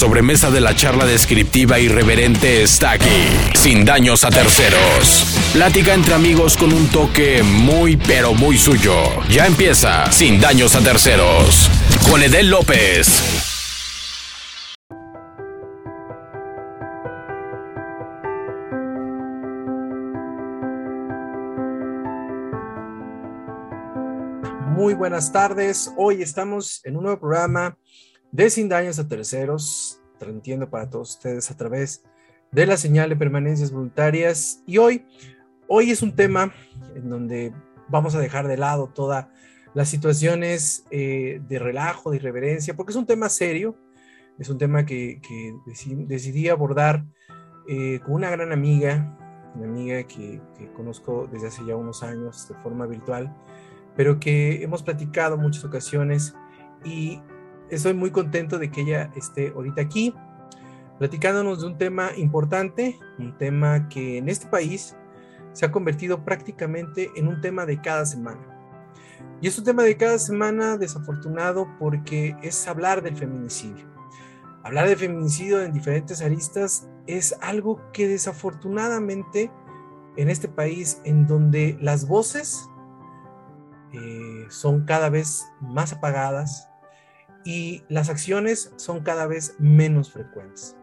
sobremesa de la charla descriptiva irreverente está aquí, sin daños a terceros. Plática entre amigos con un toque muy pero muy suyo. Ya empieza, sin daños a terceros, con Edel López. Muy buenas tardes. Hoy estamos en un nuevo programa de Sin Daños a Terceros, transmitiendo para todos ustedes a través de la señal de permanencias voluntarias. Y hoy, hoy es un tema en donde vamos a dejar de lado todas las situaciones eh, de relajo, de irreverencia, porque es un tema serio, es un tema que, que decidí, abordar eh, con una gran amiga, una amiga que, que conozco desde hace ya unos años de forma virtual pero que hemos platicado muchas ocasiones y estoy muy contento de que ella esté ahorita aquí platicándonos de un tema importante, un tema que en este país se ha convertido prácticamente en un tema de cada semana. Y es un tema de cada semana desafortunado porque es hablar del feminicidio. Hablar de feminicidio en diferentes aristas es algo que desafortunadamente en este país en donde las voces eh, son cada vez más apagadas y las acciones son cada vez menos frecuentes.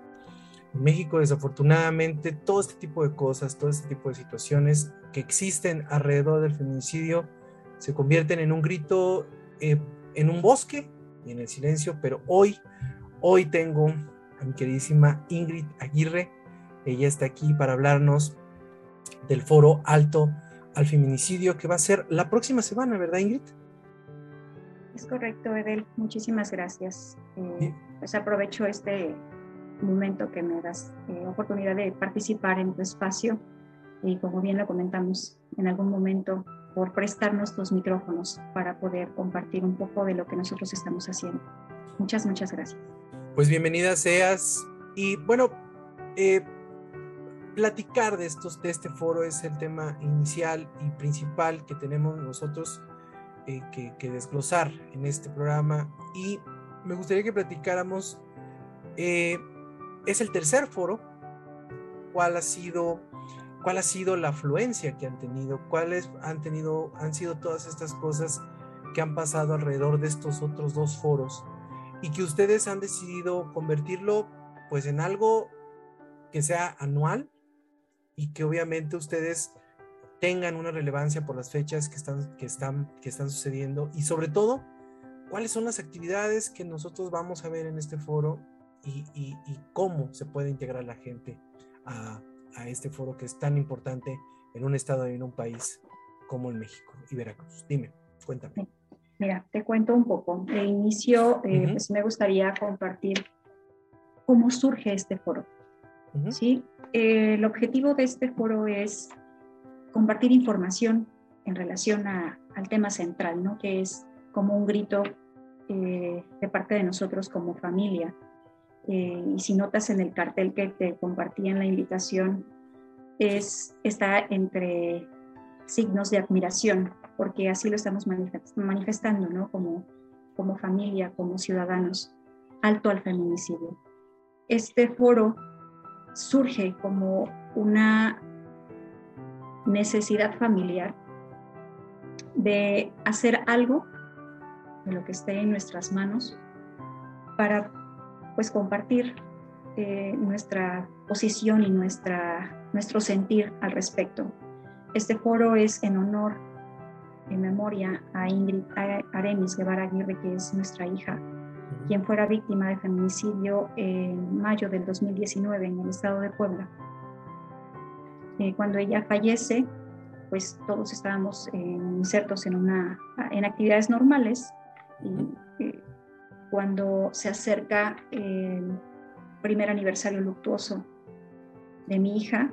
En México, desafortunadamente, todo este tipo de cosas, todo este tipo de situaciones que existen alrededor del feminicidio se convierten en un grito eh, en un bosque y en el silencio, pero hoy, hoy tengo a mi queridísima Ingrid Aguirre. Ella está aquí para hablarnos del foro alto al feminicidio que va a ser la próxima semana, ¿verdad, Ingrid? Es correcto, Edel. Muchísimas gracias. Eh, pues aprovecho este momento que me das eh, oportunidad de participar en tu espacio y como bien lo comentamos en algún momento, por prestarnos los micrófonos para poder compartir un poco de lo que nosotros estamos haciendo. Muchas, muchas gracias. Pues bienvenida seas. Y bueno, eh, platicar de, estos, de este foro es el tema inicial y principal que tenemos nosotros eh, que, desglosar en este programa. Y me gustaría que platicáramos, eh, es el tercer foro, cuál ha sido cuál ha sido la afluencia que han tenido, cuáles han tenido, han sido todas estas cosas que han pasado alrededor de estos otros dos foros y que ustedes han decidido convertirlo pues en algo que sea anual y que obviamente ustedes tengan una relevancia por las fechas que están, que están, que están sucediendo y sobre todo, cuáles son las actividades que nosotros vamos a ver en este foro y, cómo se puede integrar la gente a, a, este foro que es tan importante en un estado y en un país como en México y Veracruz. Dime, cuéntame. Mira, te cuento un poco. De inicio, eh, pues me gustaría compartir cómo surge este foro. ¿sí? Eh, el objetivo de este foro es compartir información en relación al tema central, ¿no? que es como un grito eh, de parte de nosotros como familia. Eh, y si notas en el cartel que te compartí en la invitación, es, está entre signos de admiración, porque así lo estamos manifestando, ¿no? Como, como familia, como ciudadanos, alto al feminicidio. Este foro surge como una necesidad familiar de hacer algo de lo que esté en nuestras manos para pues compartir eh, nuestra posición y nuestra, nuestro sentir al respecto. Este foro es en honor, en memoria a Ingrid Aremis Guevara Aguirre, que es nuestra hija, quien fuera víctima de feminicidio en mayo del 2019 en el estado de Puebla. Eh, cuando ella fallece, pues todos estábamos insertos en, una, en actividades normales y eh, cuando se acerca el primer aniversario luctuoso de mi hija,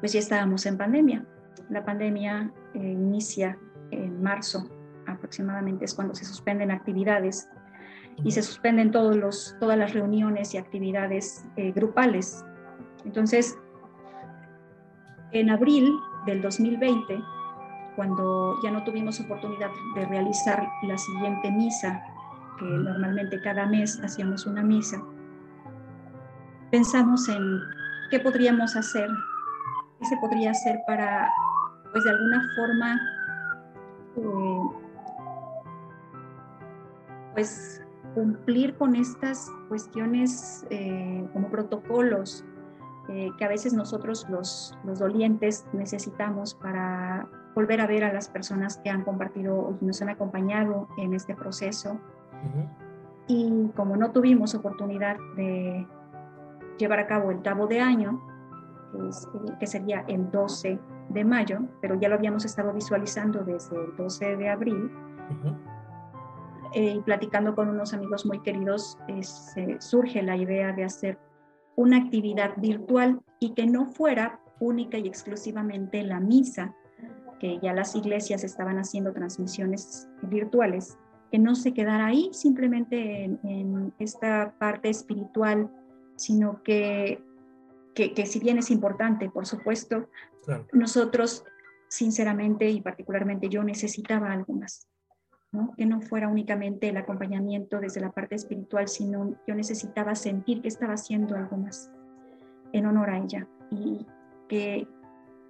pues ya estábamos en pandemia. La pandemia eh, inicia en marzo aproximadamente, es cuando se suspenden actividades y se suspenden todos los, todas las reuniones y actividades eh, grupales. Entonces, en abril del 2020, cuando ya no tuvimos oportunidad de realizar la siguiente misa que normalmente cada mes hacíamos una misa, pensamos en qué podríamos hacer, qué se podría hacer para, pues de alguna forma, eh, pues cumplir con estas cuestiones eh, como protocolos eh, que a veces nosotros los, los, dolientes necesitamos para volver a ver a las personas que han compartido o nos han acompañado en este proceso. Y como no tuvimos oportunidad de llevar a cabo el cabo de año, que, sería el 12 de mayo, pero ya lo habíamos estado visualizando desde el 12 de abril, eh, y platicando con unos amigos muy queridos, surge la idea de hacer una actividad virtual y que no fuera única y exclusivamente la misa, que ya las iglesias estaban haciendo transmisiones virtuales, que no se quedara ahí simplemente en, esta parte espiritual, sino que, que, si bien es importante, por supuesto, nosotros sinceramente y particularmente yo necesitaba algo más que no fuera únicamente el acompañamiento desde la parte espiritual, sino yo necesitaba sentir que estaba haciendo algo más en honor a ella y que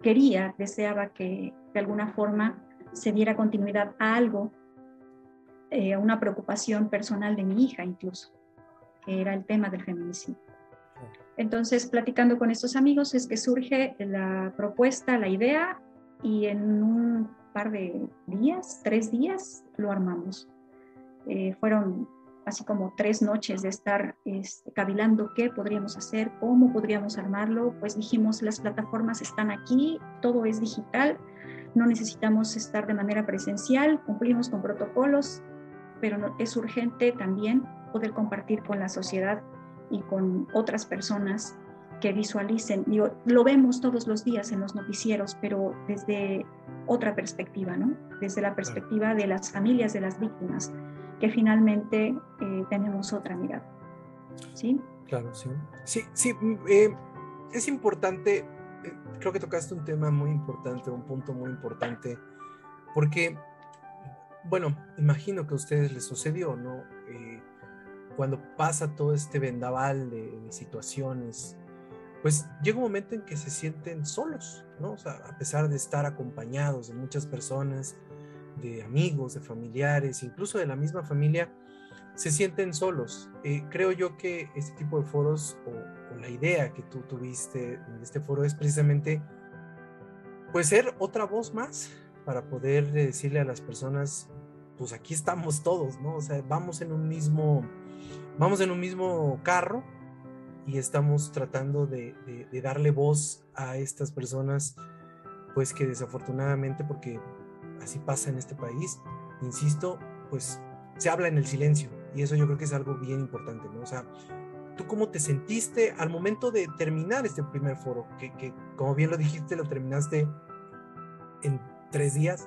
quería, deseaba que de alguna forma se diera continuidad a algo, eh, a una preocupación personal de mi hija incluso, que era el tema del feminicidio. Entonces, platicando con estos amigos es que surge la propuesta, la idea, y en un par de días, tres días, lo armamos. Eh, fueron así como tres noches de estar este, cavilando qué podríamos hacer, cómo podríamos armarlo, pues dijimos las plataformas están aquí, todo es digital, no necesitamos estar de manera presencial, cumplimos con protocolos, pero es urgente también poder compartir con la sociedad y con otras personas que visualicen. lo vemos todos los días en los noticieros, pero desde otra perspectiva, ¿no? Desde la perspectiva de las familias de las víctimas, que finalmente eh, tenemos otra mirada. ¿Sí? Claro, sí. Sí, sí. Mm, eh, es importante, eh, creo que tocaste un tema muy importante, un punto muy importante, porque, bueno, imagino que a ustedes les sucedió, ¿no? cuando pasa todo este vendaval de, de situaciones pues llega un momento en que se sienten solos, ¿no? O sea, a pesar de estar acompañados de muchas personas, de amigos, de familiares, incluso de la misma familia, se sienten solos. Eh, creo yo que este tipo de foros o, la idea que tú tuviste en este foro es precisamente pues ser otra voz más para poder decirle a las personas, pues aquí estamos todos, ¿no? O sea, vamos en un mismo, vamos en un mismo carro, y estamos tratando de, darle voz a estas personas, pues que desafortunadamente, porque así pasa en este país, insisto, pues se habla en el silencio y eso yo creo que es algo bien importante, ¿no? O sea, ¿tú cómo te sentiste al momento de terminar este primer foro? Que, que como bien lo dijiste, lo terminaste en tres días.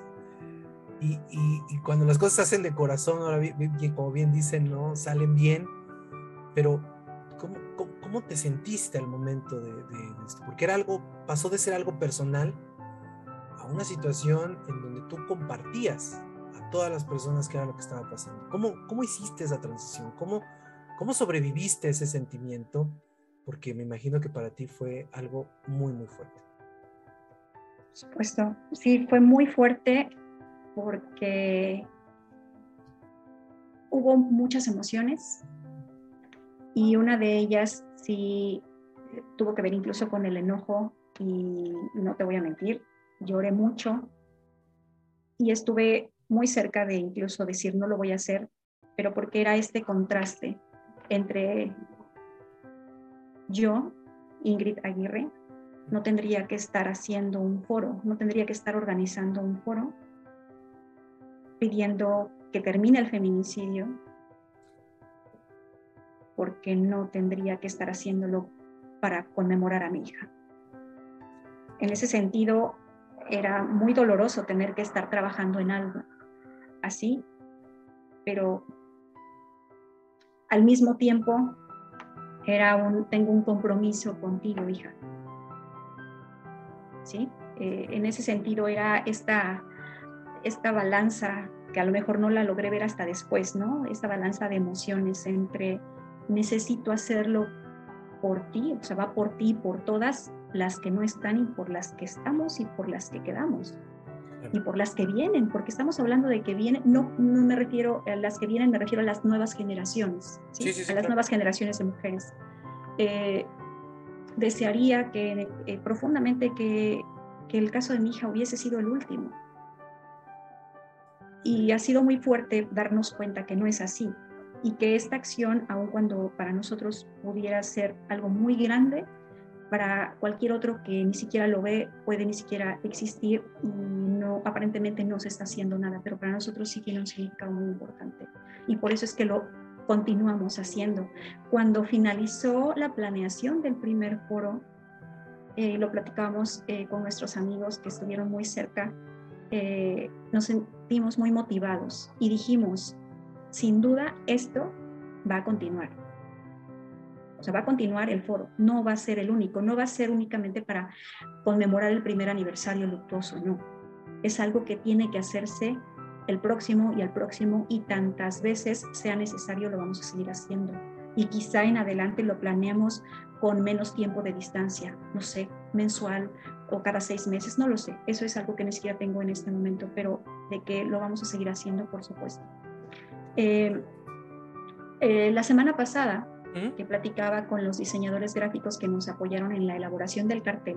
Y, y, cuando las cosas se hacen de corazón, ahora como bien dicen, ¿no? Salen bien, pero ¿cómo, ¿Cómo te sentiste al momento de, esto? Porque era algo, pasó de ser algo personal a una situación en donde tú compartías a todas las personas que era lo que estaba pasando. ¿Cómo, cómo hiciste esa transición? ¿Cómo, ¿Cómo sobreviviste ese sentimiento? Porque me imagino que para ti fue algo muy, muy fuerte. Por supuesto, sí, fue muy fuerte porque hubo muchas emociones y una de ellas sí tuvo que ver incluso con el enojo y no te voy a mentir, lloré mucho y estuve muy cerca de incluso decir no lo voy a hacer, pero porque era este contraste entre yo, Ingrid Aguirre, no tendría que estar haciendo un foro, no tendría que estar organizando un foro pidiendo que termine el feminicidio, porque no tendría que estar haciéndolo para conmemorar a mi hija. En ese sentido, era muy doloroso tener que estar trabajando en algo así, pero al mismo tiempo era un, tengo un compromiso contigo, hija. ¿Sí? Eh, en ese sentido era esta, esta balanza que a lo mejor no la logré ver hasta después, ¿no? Esta balanza de emociones entre necesito hacerlo por ti, o sea, va por ti, por todas las que no están y por las que estamos y por las que quedamos. Y por las que vienen, porque estamos hablando de que vienen, no, no me refiero a las que vienen, me refiero a las nuevas generaciones, a las nuevas generaciones de mujeres. Eh, desearía que eh, profundamente que, que el caso de mi hija hubiese sido el último. Y ha sido muy fuerte darnos cuenta que no es así y que esta acción, aun cuando para nosotros pudiera ser algo muy grande, para cualquier otro que ni siquiera lo ve, puede ni siquiera existir y no, aparentemente no se está haciendo nada, pero para nosotros sí tiene un significado muy importante. Y por eso es que lo continuamos haciendo. Cuando finalizó la planeación del primer foro, eh, lo platicamos eh, con nuestros amigos que estuvieron muy cerca, eh, nos sentimos muy motivados y dijimos, sin duda esto va a continuar o sea, va a continuar el foro, no va a ser el único, no va a ser únicamente para conmemorar el primer aniversario luctuoso, no. Es algo que tiene que hacerse el próximo y el próximo y tantas veces sea necesario lo vamos a seguir haciendo. Y quizá en adelante lo planeemos con menos tiempo de distancia, no sé, mensual o cada seis meses, no lo sé. Eso es algo que ni siquiera tengo en este momento, pero de que lo vamos a seguir haciendo, por supuesto. Eh, eh, la semana pasada que platicaba con los diseñadores gráficos que nos apoyaron en la elaboración del cartel,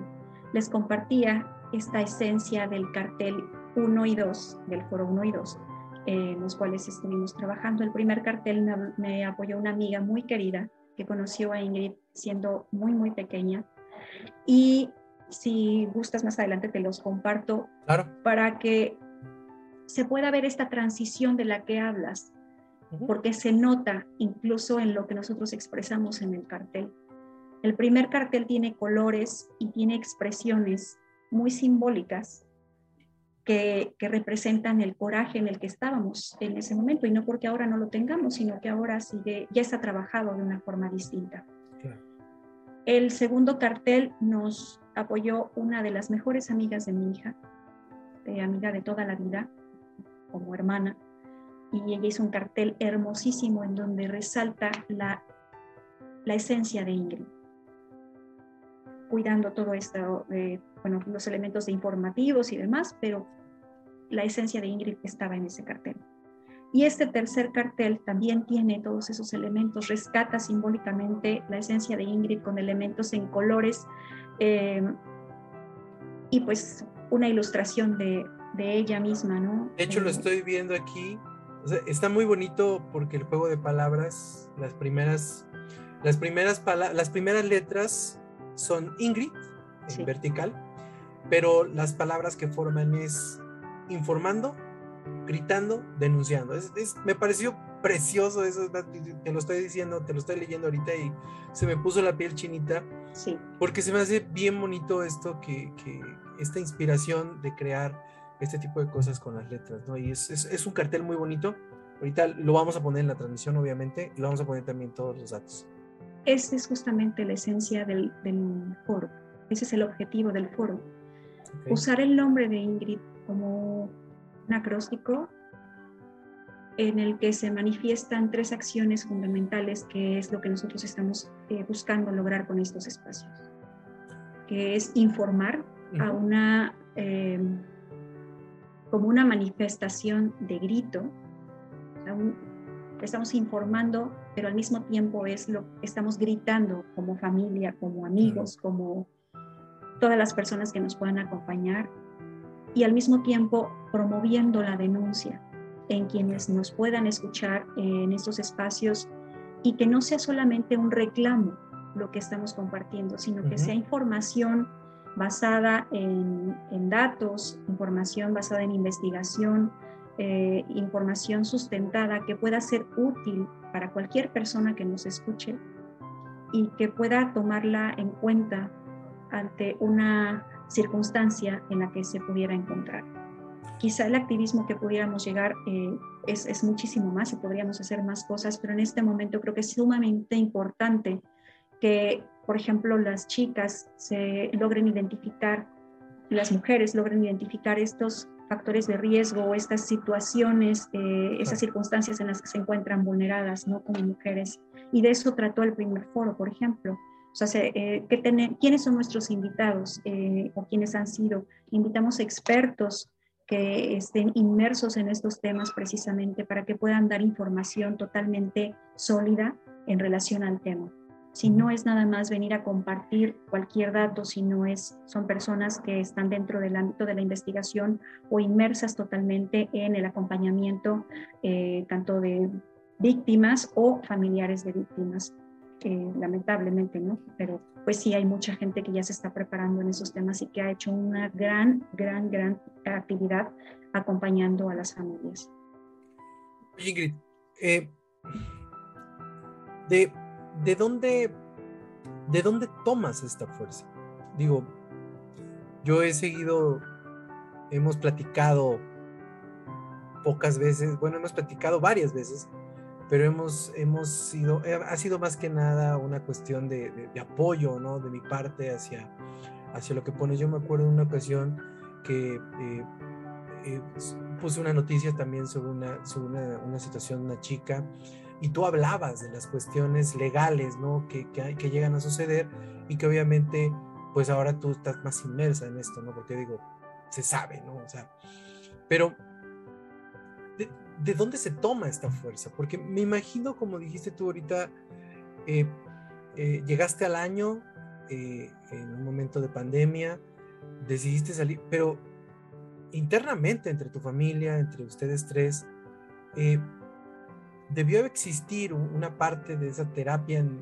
les compartía esta esencia del cartel 1 y 2, del foro 1 y 2, en los cuales estuvimos trabajando. El primer cartel me, apoyó una amiga muy querida que conoció a Ingrid siendo muy, muy pequeña. Y si gustas más adelante te los comparto para que se pueda ver esta transición de la que hablas porque se nota incluso en lo que nosotros expresamos en el cartel. El primer cartel tiene colores y tiene expresiones muy simbólicas que, representan el coraje en el que estábamos en ese momento, y no porque ahora no lo tengamos, sino que ahora sigue, ya está trabajado de una forma distinta. El segundo cartel nos apoyó una de las mejores amigas de mi hija, de amiga de toda la vida, como hermana, y ella hizo un cartel hermosísimo en donde resalta la, la esencia de Ingrid, cuidando todo esto, eh, bueno, los elementos de informativos y demás, pero la esencia de Ingrid estaba en ese cartel. Y este tercer cartel también tiene todos esos elementos, rescata simbólicamente la esencia de Ingrid con elementos en colores eh, y pues una ilustración de, de, ella misma, ¿no? De hecho, lo eh, estoy viendo aquí está muy bonito porque el juego de palabras, las primeras, las primeras, las primeras letras son Ingrid, en vertical, pero las palabras que forman es informando, gritando, denunciando. me pareció precioso eso, te lo estoy diciendo, te lo estoy leyendo ahorita y se me puso la piel chinita. Sí. Porque se me hace bien bonito esto, que, que esta inspiración de crear este tipo de cosas con las letras, ¿no? Y es, es, un cartel muy bonito. Ahorita lo vamos a poner en la transmisión, obviamente, y vamos a poner también todos los datos. Esa es justamente la esencia del, del foro. Ese es el objetivo del foro. Usar el nombre de Ingrid como un acróstico en el que se manifiestan tres acciones fundamentales, que es lo que nosotros estamos eh, buscando lograr con estos espacios, que es informar a una... Eh, como una manifestación de grito. Estamos informando, pero al mismo tiempo es lo estamos gritando como familia, como amigos, como todas las personas que nos puedan acompañar y al mismo tiempo promoviendo la denuncia en quienes nos puedan escuchar en estos espacios y que no sea solamente un reclamo lo que estamos compartiendo, sino que sea información basada en, datos, información basada en investigación, eh, información sustentada que pueda ser útil para cualquier persona que nos escuche y que pueda tomarla en cuenta ante una circunstancia en la que se pudiera encontrar. Quizá el activismo que pudiéramos llegar eh, es, es, muchísimo más y podríamos hacer más cosas, pero en este momento creo que es sumamente importante que por ejemplo, las chicas se logren identificar, las mujeres logren identificar estos factores de riesgo o estas situaciones, eh, esas circunstancias en las que se encuentran vulneradas, ¿no? Como mujeres. Y de eso trató el primer foro, por ejemplo. O sea, eh, ¿quiénes son nuestros invitados eh, o quiénes han sido? Invitamos expertos que estén inmersos en estos temas precisamente para que puedan dar información totalmente sólida en relación al tema si no es nada más venir a compartir cualquier dato, si no es, son personas que están dentro del ámbito de la investigación o inmersas totalmente en el acompañamiento eh, tanto de víctimas o familiares de víctimas, lamentablemente, ¿no? Pero pues sí hay mucha gente que ya se está preparando en esos temas y que ha hecho una gran, gran, gran actividad acompañando a las familias. Ingrid, eh, de ¿de dónde, ¿de dónde tomas esta fuerza? Digo, yo he seguido, hemos platicado pocas veces, bueno, hemos platicado varias veces, pero hemos, hemos sido, eh, ha sido más que nada una cuestión de, apoyo, ¿no? De mi parte hacia, hacia lo que pones. Yo me acuerdo de una ocasión que eh, eh, puse una noticia también sobre una, sobre una, situación de una chica y tú hablabas de las cuestiones legales, ¿no? Que, que, llegan a suceder y que obviamente, pues ahora tú estás más inmersa en esto, ¿no? Porque digo, se sabe, ¿no? O sea, pero ¿de, dónde se toma esta fuerza? Porque me imagino, como dijiste tú ahorita, eh, eh, llegaste al año eh, en un momento de pandemia, decidiste salir, pero internamente entre tu familia, entre ustedes tres, debió existir una parte de esa terapia, en,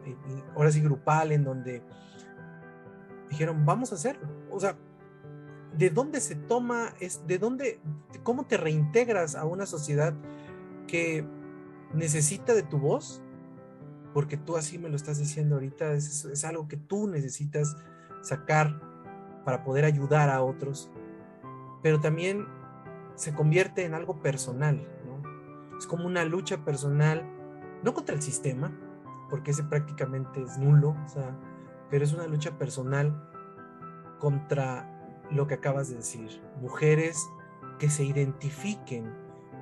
ahora sí grupal, en donde dijeron, vamos a hacerlo. O sea, ¿de dónde se toma, es, de dónde, cómo te reintegras a una sociedad que necesita de tu voz? Porque tú así me lo estás diciendo ahorita, es, es algo que tú necesitas sacar para poder ayudar a otros, pero también se convierte en algo personal, es como una lucha personal, no contra el sistema, porque ese prácticamente es nulo, o sea, pero es una lucha personal contra lo que acabas de decir. Mujeres que se identifiquen,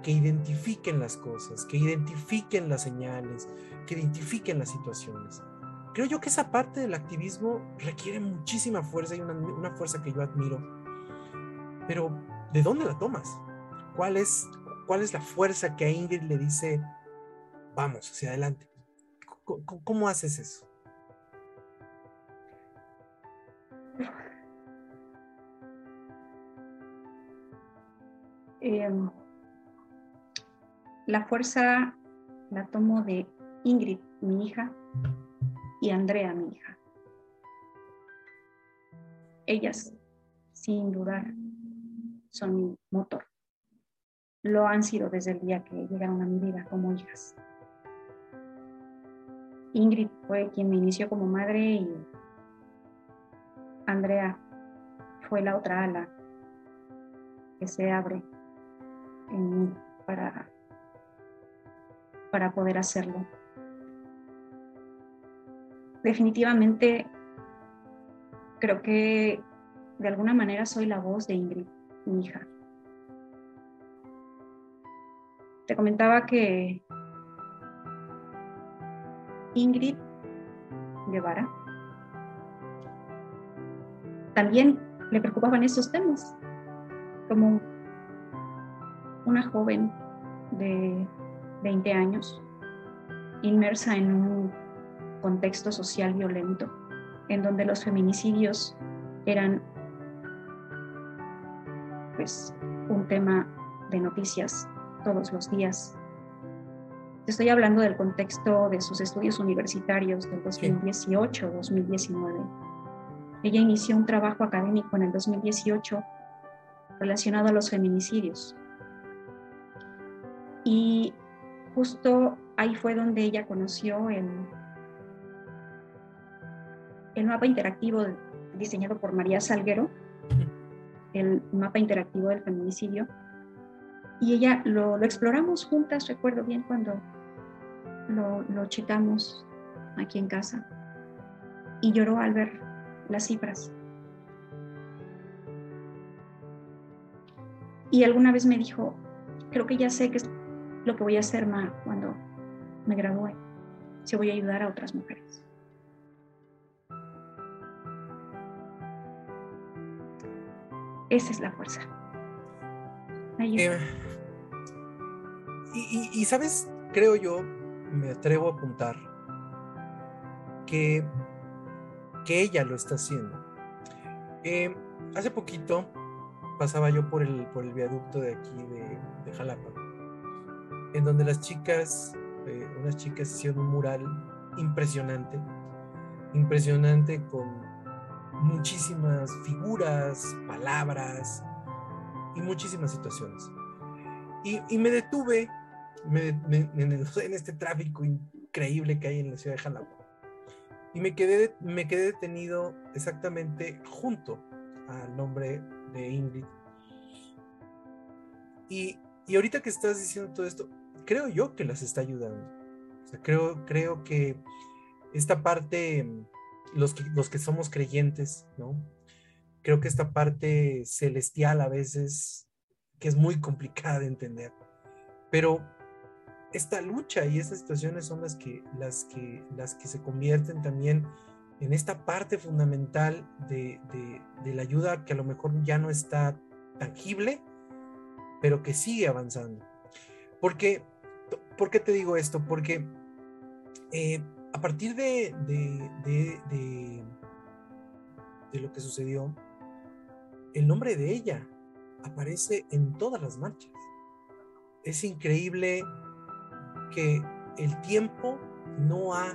que identifiquen las cosas, que identifiquen las señales, que identifiquen las situaciones. Creo yo que esa parte del activismo requiere muchísima fuerza y una, una fuerza que yo admiro. Pero, ¿de dónde la tomas? ¿Cuál es, ¿Cuál es la fuerza que a Ingrid le dice, vamos, hacia adelante? ¿Cómo, haces eso? Em, la fuerza la tomo de Ingrid, mi hija, y Andrea, mi hija. Ellas, sin dudar, son mi motor lo han sido desde el día que llegaron a mi vida como hijas. Ingrid fue quien me inició como madre y Andrea fue la otra ala que se abre en mí para, para poder hacerlo. Definitivamente creo que de alguna manera soy la voz de Ingrid, mi hija. Te comentaba que Ingrid Guevara también le preocupaban esos temas, como una joven de 20 años inmersa en un contexto social violento, en donde los feminicidios eran pues un tema de noticias todos los días. Estoy hablando del contexto de sus estudios universitarios del 2018-2019. Ella inició un trabajo académico en el 2018 relacionado a los feminicidios. Y justo ahí fue donde ella conoció el, el mapa interactivo diseñado por María Salguero, el mapa interactivo del feminicidio, y ella lo, exploramos juntas, recuerdo bien cuando lo, lo checamos aquí en casa. Y lloró al ver las cifras. Y alguna vez me dijo, creo que ya sé que es lo que voy a hacer ma, cuando me gradúe, si voy a ayudar a otras mujeres. Esa es la fuerza. Eh, y, sabes, creo yo, me atrevo a apuntar que, que ella lo está haciendo. Eh, hace poquito pasaba yo por el, por el viaducto de aquí de, Jalapa, en donde las chicas, eh, unas chicas hicieron un mural impresionante, impresionante con muchísimas figuras, palabras y muchísimas situaciones. Y me detuve en este tráfico increíble que hay en la ciudad de Jalapa. Y me quedé, me quedé detenido exactamente junto al nombre de Ingrid. Y, y ahorita que estás diciendo todo esto, creo yo que las está ayudando. O sea, creo, creo que esta parte, los que, los que somos creyentes, ¿no? Creo que esta parte celestial a veces, que es muy complicada de entender, pero esta lucha y estas situaciones son las que, las que, las que se convierten también en esta parte fundamental de, de, la ayuda que a lo mejor ya no está tangible, pero que sigue avanzando. Porque, ¿Por qué te digo esto? Porque eh, a partir de, de, de lo que sucedió, el nombre de ella aparece en todas las marchas. Es increíble que el tiempo no ha,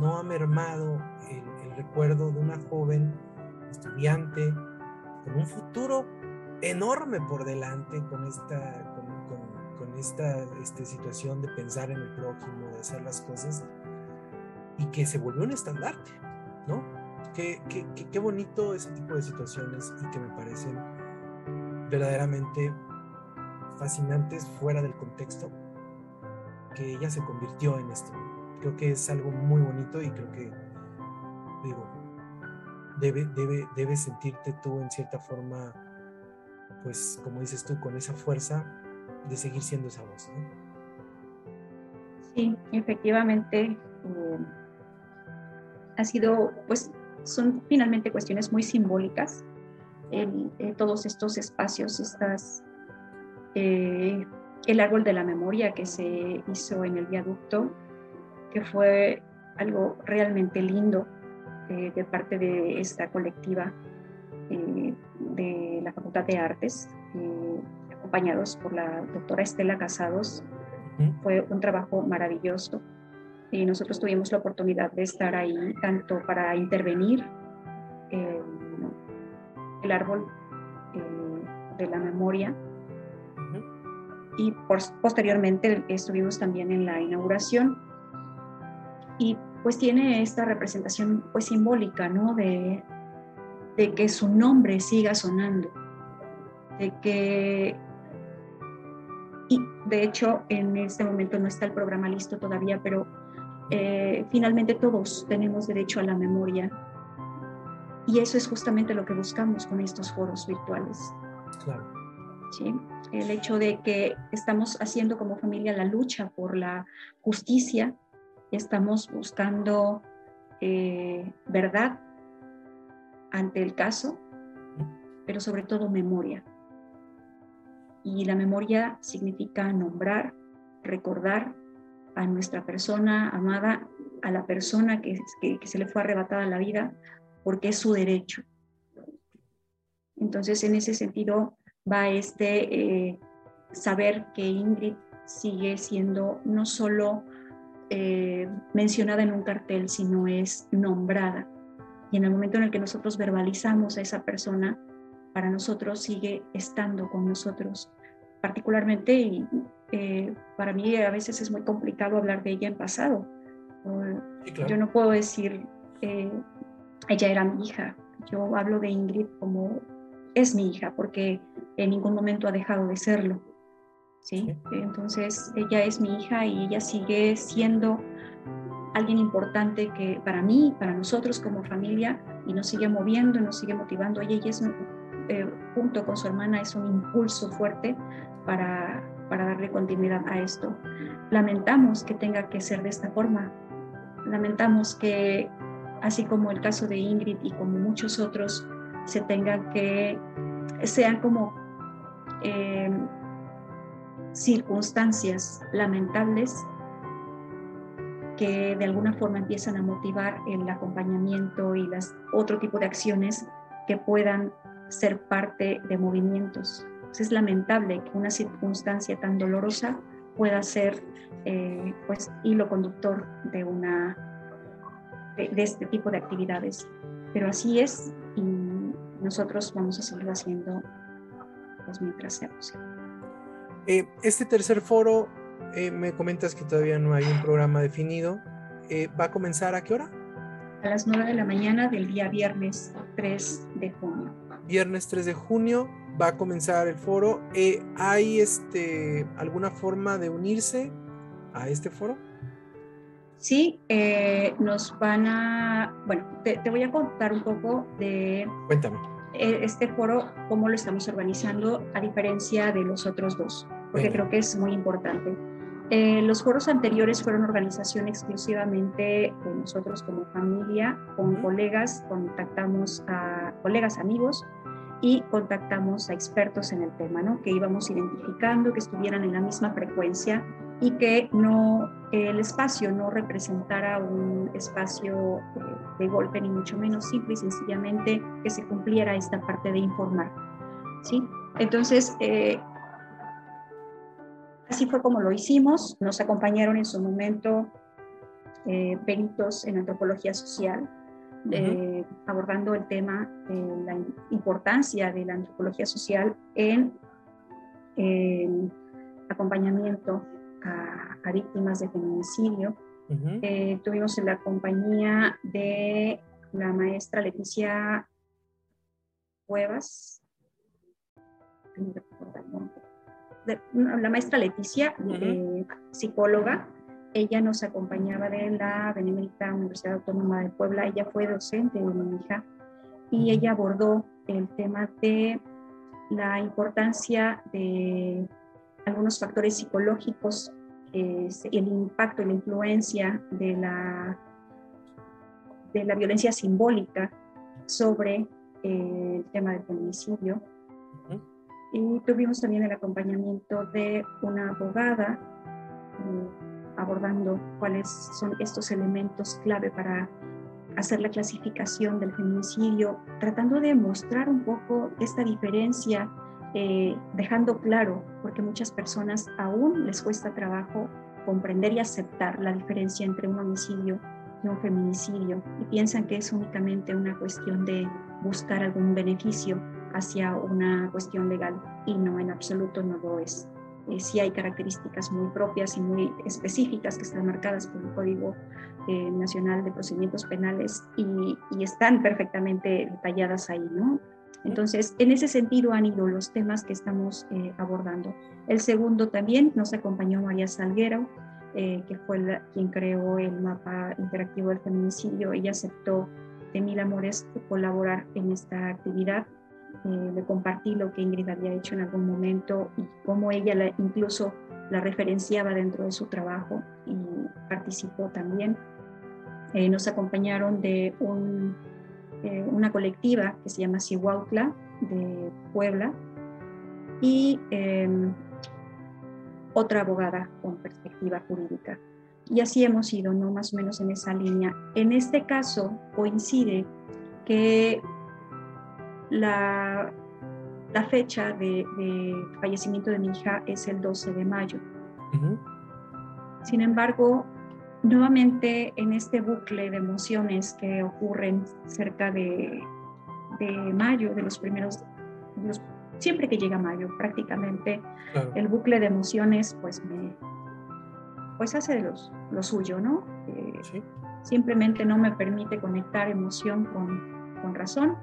no ha mermado el, recuerdo de una joven estudiante con un futuro enorme por delante con esta, con, esta este, situación de pensar en el prójimo, de hacer las cosas, y que se volvió un estandarte, ¿no? Qué, qué, qué bonito ese tipo de situaciones y que me parecen verdaderamente fascinantes fuera del contexto que ella se convirtió en esto. Creo que es algo muy bonito y creo que, digo, debe, debe, debes sentirte tú en cierta forma, pues como dices tú, con esa fuerza de seguir siendo esa voz. Sí, efectivamente. Eh, ha sido, pues, son finalmente cuestiones muy simbólicas. En, todos estos espacios, estas eh, el árbol de la memoria que se hizo en el viaducto, que fue algo realmente lindo eh, de parte de esta colectiva eh, de la Facultad de Artes, eh, acompañados por la doctora Estela Casados. Fue un trabajo maravilloso y nosotros tuvimos la oportunidad de estar ahí tanto para intervenir el árbol de la memoria y posteriormente estuvimos también en la inauguración y pues tiene esta representación pues simbólica, ¿no? De, de que su nombre siga sonando, de que y de hecho en este momento no está el programa listo todavía, pero eh, finalmente todos tenemos derecho a la memoria y eso es justamente lo que buscamos con estos foros virtuales. Claro. El hecho de que estamos haciendo como familia la lucha por la justicia, estamos buscando eh, verdad ante el caso, pero sobre todo memoria. Y la memoria significa nombrar, recordar a nuestra persona amada, a la persona que, se le fue arrebatada la vida, porque es su derecho. Entonces, en ese sentido, va este eh, saber que Ingrid sigue siendo no solo eh, mencionada en un cartel, sino es nombrada. Y en el momento en el que nosotros verbalizamos a esa persona, para nosotros sigue estando con nosotros. Particularmente, y eh, para mí a veces es muy complicado hablar de ella en pasado. Yo no puedo decir, ella era mi hija. Yo hablo de Ingrid como es mi hija, porque en ningún momento ha dejado de serlo. ¿sí? Entonces, ella es mi hija y ella sigue siendo alguien importante que para mí, para nosotros como familia, y nos sigue moviendo, nos sigue motivando. Ella, ella es eh, junto con su hermana es un impulso fuerte para, para darle continuidad a esto. Lamentamos que tenga que ser de esta forma. Lamentamos que, así como el caso de Ingrid y como muchos otros, se tengan que, sean como eh, circunstancias lamentables que de alguna forma empiezan a motivar el acompañamiento y las otro tipo de acciones que puedan ser parte de movimientos. es lamentable que una circunstancia tan dolorosa pueda ser eh, pues hilo conductor de una de, este tipo de actividades. Pero así es nosotros vamos a seguir haciendo pues mientras sea posible. Eh, este tercer foro eh, me comentas que todavía no hay un programa definido. Eh, ¿Va a comenzar a qué hora? A las 9 de la mañana del día viernes 3 de junio. Viernes 3 de junio va a comenzar el foro. Eh, ¿Hay este, alguna forma de unirse a este foro? Sí, nos van a, bueno, te, te, voy a contar un poco de... Cuéntame. Este foro, cómo lo estamos organizando a diferencia de los otros dos, porque creo que es muy importante. Eh, los foros anteriores fueron organización exclusivamente de nosotros como familia, con colegas, contactamos a colegas amigos y contactamos a expertos en el tema, ¿no? que íbamos identificando, que estuvieran en la misma frecuencia y que no el espacio no representara un espacio eh, de golpe ni mucho menos simple y sencillamente que se cumpliera esta parte de informar. ¿sí? Entonces, eh, Así fue como lo hicimos. Nos acompañaron en su momento eh, peritos en antropología social, eh, abordando el tema de la importancia de la antropología social en acompañamiento a, víctimas de feminicidio. Eh, tuvimos la compañía de la maestra Leticia Cuevas. La maestra Leticia, eh, psicóloga, ella nos acompañaba de la Benemérita Universidad Autónoma de Puebla, ella fue docente de mi hija y ella abordó el tema de la importancia de algunos factores psicológicos, el impacto y la influencia de la, de la violencia simbólica sobre eh, el tema del feminicidio. Y tuvimos también el acompañamiento de una abogada mm, abordando cuáles son estos elementos clave para hacer la clasificación del feminicidio, tratando de mostrar un poco esta diferencia, eh, dejando claro, porque muchas personas aún les cuesta trabajo comprender y aceptar la diferencia entre un homicidio y un feminicidio y piensan que es únicamente una cuestión de buscar algún beneficio hacia una cuestión legal y no en absoluto no lo es. Eh, sí hay características muy propias y muy específicas que están marcadas por el Código eh, Nacional de Procedimientos Penales y, están perfectamente detalladas ahí, ¿no? Entonces, en ese sentido han ido los temas que estamos eh, abordando. El segundo también nos acompañó María Salguero, que fue quien creó el mapa interactivo del feminicidio. Ella aceptó de mil amores colaborar en esta actividad eh, le compartí lo que Ingrid había hecho en algún momento y cómo ella la, incluso la referenciaba dentro de su trabajo y participó también. Eh, nos acompañaron de un, eh, una colectiva que se llama Cihuautla de Puebla y em, otra abogada con perspectiva jurídica. Y así hemos ido, ¿no? Más o menos en esa línea. En este caso coincide que la, la fecha de, fallecimiento de mi hija es el 12 de mayo. Sin embargo, nuevamente en este bucle de emociones que ocurren cerca de, de mayo, de los primeros, siempre que llega mayo, prácticamente el bucle de emociones pues me pues hace los, lo suyo, ¿no? Eh, simplemente no me permite conectar emoción con, con razón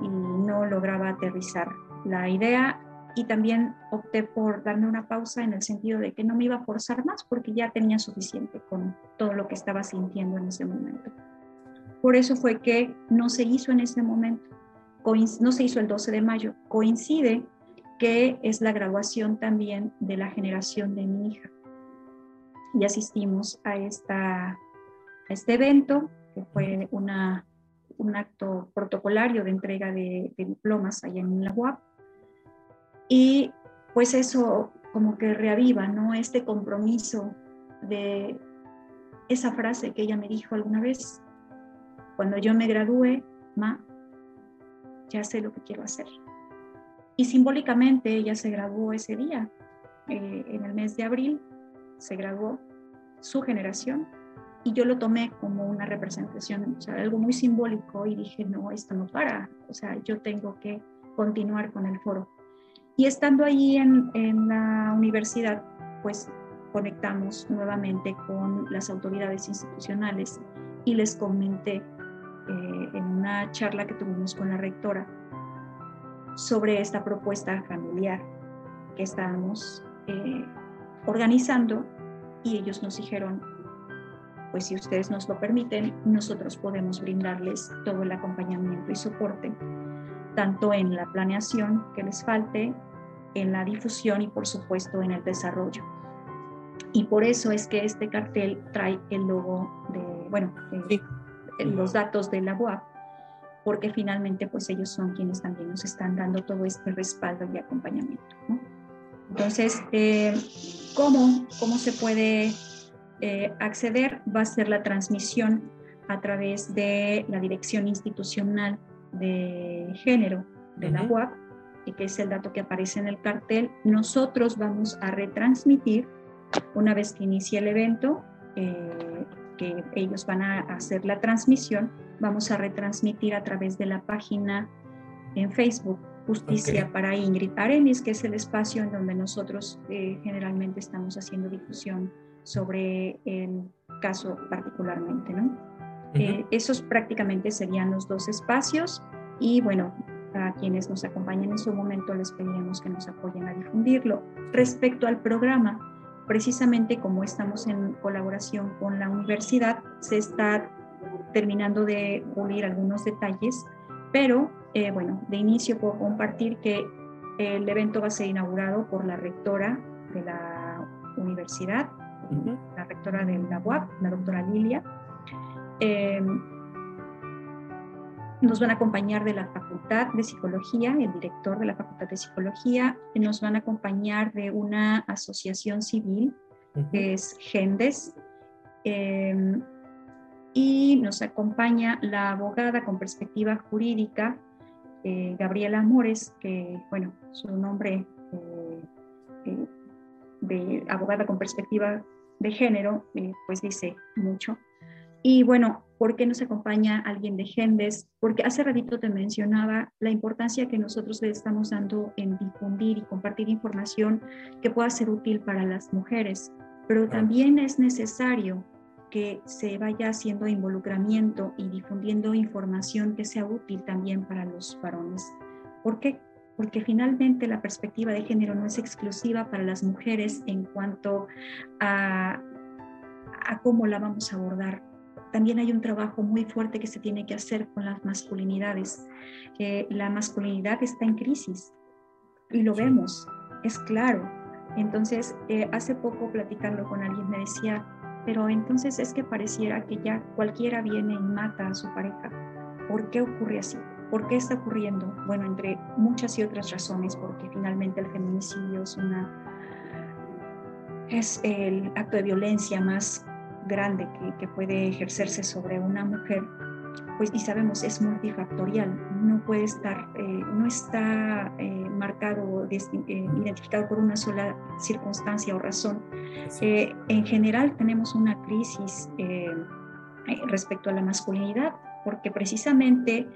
y no lograba aterrizar la idea y también opté por darme una pausa en el sentido de que no me iba a forzar más porque ya tenía suficiente con todo lo que estaba sintiendo en ese momento. Por eso fue que no se hizo en ese momento. no se hizo el 12 de mayo, coincide que es la graduación también de la generación de mi hija. Y asistimos a, esta, a este evento, que fue una, un acto protocolario de entrega de, de diplomas allá en la UAP. Y pues eso como que reaviva, ¿no? Este compromiso de esa frase que ella me dijo alguna vez, cuando yo me gradúe, ma, ya sé lo que quiero hacer. Y simbólicamente ella se graduó ese día, eh, en el mes de abril, se graduó su generación y yo lo tomé como una representación, o sea, algo muy simbólico y dije, no, esto no para, o sea, yo tengo que continuar con el foro. Y estando ahí en, en la universidad, pues conectamos nuevamente con las autoridades institucionales y les comenté eh, en una charla que tuvimos con la rectora sobre esta propuesta familiar que estábamos eh, organizando y ellos nos dijeron, pues si ustedes nos lo permiten, nosotros podemos brindarles todo el acompañamiento y soporte, tanto en la planeación que les falte, en la difusión y por supuesto en el desarrollo. Y por eso es que este cartel trae el logo de, bueno, los datos de la UAP, porque finalmente pues ellos son quienes también nos están dando todo este respaldo y acompañamiento. Entonces, eh, ¿cómo, ¿cómo se puede eh, acceder? Va a ser la transmisión a través de la dirección institucional de género de la UAP, que es el dato que aparece en el cartel. Nosotros vamos a retransmitir una vez que inicie el evento, eh, que ellos van a hacer la transmisión, vamos a retransmitir a través de la página en Facebook Justicia para Ingrid Arenis, que es el espacio en donde nosotros eh, generalmente estamos haciendo difusión sobre el caso particularmente, ¿no? Eh, esos prácticamente serían los dos espacios y bueno, a quienes nos acompañen en su momento les pediremos que nos apoyen a difundirlo. Respecto al programa, precisamente como estamos en colaboración con la universidad, se está terminando de pulir algunos detalles, pero eh, bueno, de inicio puedo compartir que el evento va a ser inaugurado por la rectora de la universidad, la rectora de la UAP, la doctora Lilia. Eh, nos van a acompañar de la Facultad de Psicología, el director de la Facultad de Psicología, nos van a acompañar de una asociación civil, que es GENDES, em, y nos acompaña la abogada con perspectiva jurídica, eh, Gabriela Mores, que, bueno, su nombre eh, eh, de abogada con perspectiva de género, pues dice mucho. Y bueno, ¿por qué nos acompaña alguien de Gendes? Porque hace ratito te mencionaba la importancia que nosotros le estamos dando en difundir y compartir información que pueda ser útil para las mujeres, pero también es necesario que se vaya haciendo involucramiento y difundiendo información que sea útil también para los varones. ¿Por qué? Porque finalmente la perspectiva de género no es exclusiva para las mujeres en cuanto a, a cómo la vamos a abordar también hay un trabajo muy fuerte que se tiene que hacer con las masculinidades. la masculinidad está en crisis y lo vemos, es claro. Entonces, eh, hace poco platicando con alguien me decía, pero entonces es que pareciera que ya cualquiera viene y mata a su pareja. ¿Por qué ocurre así? ¿Por qué está ocurriendo? Bueno, entre muchas y otras razones, porque finalmente el feminicidio es una es el acto de violencia más grande que, puede ejercerse sobre una mujer, pues y sabemos es multifactorial, no puede estar, eh, no está eh, marcado, eh, identificado por una sola circunstancia o razón. en general tenemos una crisis respecto a la masculinidad, porque precisamente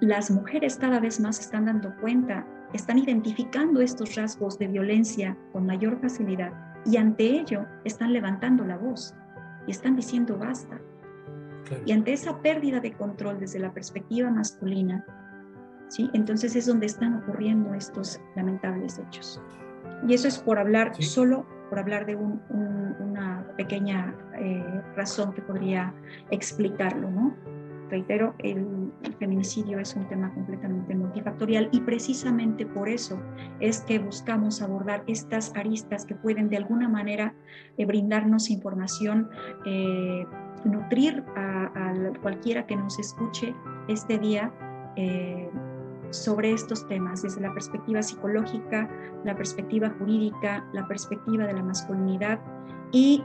las mujeres cada vez más están dando cuenta, están identificando estos rasgos de violencia con mayor facilidad y ante ello están levantando la voz y están diciendo basta. Y ante esa pérdida de control desde la perspectiva masculina, ¿sí? entonces es donde están ocurriendo estos lamentables hechos. Y eso es por hablar, solo por hablar de una pequeña eh, razón que podría explicarlo, ¿no? Reitero, el feminicidio es un tema completamente multifactorial y precisamente por eso es que buscamos abordar estas aristas que pueden de alguna manera eh, brindarnos información, eh, nutrir a, cualquiera que nos escuche este día. Eh, sobre estos temas desde la perspectiva psicológica, la perspectiva jurídica, la perspectiva de la masculinidad y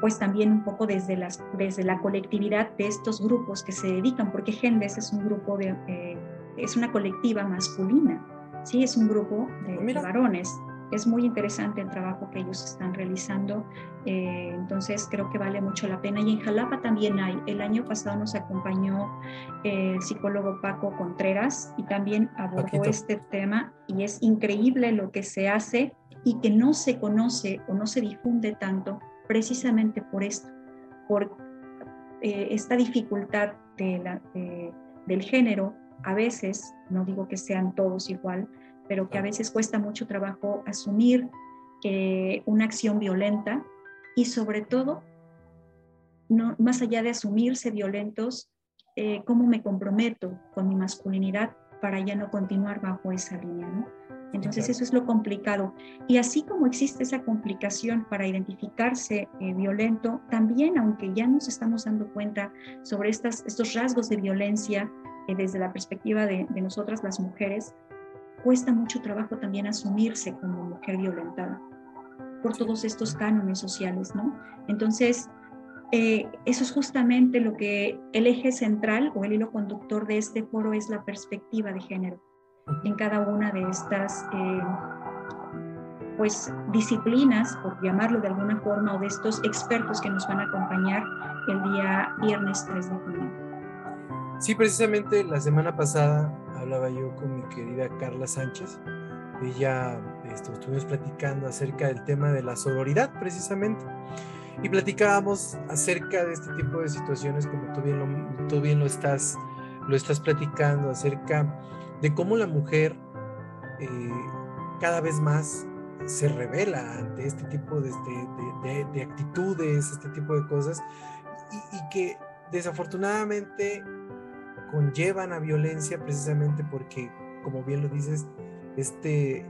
pues también un poco desde, las, desde la colectividad de estos grupos que se dedican, porque Gendes es un grupo de, eh, es una colectiva masculina, sí, es un grupo de, ah, varones. Es muy interesante el trabajo que ellos están realizando, eh, entonces creo que vale mucho la pena. Y en Jalapa también hay, el año pasado nos acompañó eh, el psicólogo Paco Contreras y también abordó este tema y es increíble lo que se hace y que no se conoce o no se difunde tanto precisamente por esto, por eh, esta dificultad del género, a veces, no digo que sean todos igual, pero que a veces cuesta mucho trabajo asumir eh, una acción violenta y sobre todo, no, más allá de asumirse violentos, eh, cómo me comprometo con mi masculinidad para ya no continuar bajo esa línea. ¿no? Entonces eso es lo complicado. Y así como existe esa complicación para identificarse eh, violento, también aunque ya nos estamos dando cuenta sobre estas, estos rasgos de violencia eh, desde la perspectiva de, nosotras las mujeres, cuesta mucho trabajo también asumirse como mujer violentada por todos estos cánones sociales, ¿no? Entonces, eh, eso es justamente lo que el eje central o el hilo conductor de este foro es la perspectiva de género en cada una de estas eh, pues disciplinas, por llamarlo de alguna forma, o de estos expertos que nos van a acompañar el día viernes 3 de junio. Sí, precisamente la semana pasada hablaba yo con mi querida Carla Sánchez. Ella esto, estuvimos platicando acerca del tema de la sororidad, precisamente. Y platicábamos acerca de este tipo de situaciones, como tú bien lo, tú bien lo, estás, lo estás platicando, acerca de cómo la mujer eh, cada vez más se revela ante este tipo de, actitudes, este tipo de cosas, y, que desafortunadamente conllevan a violencia precisamente porque, como bien lo dices, este,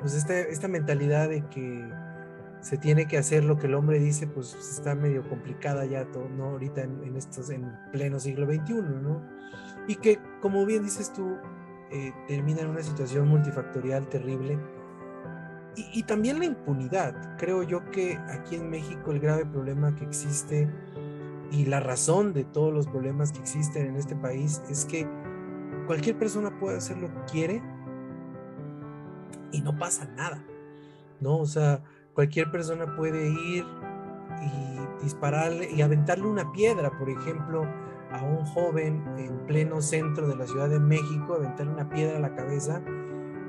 pues esta, mentalidad de que se tiene que hacer lo que el hombre dice, pues está medio complicada ya todo, ¿no? Ahorita en, en estos, en pleno siglo XXI, ¿no? Y que, como bien dices tú, eh, termina en una situación multifactorial terrible. Y, también la impunidad. Creo yo que aquí en México el grave problema que existe y la razón de todos los problemas que existen en este país es que cualquier persona puede hacer lo que quiere y no pasa nada, ¿no? O sea, cualquier persona puede ir y dispararle y aventarle una piedra, por ejemplo, a un joven en pleno centro de la Ciudad de México, aventarle una piedra a la cabeza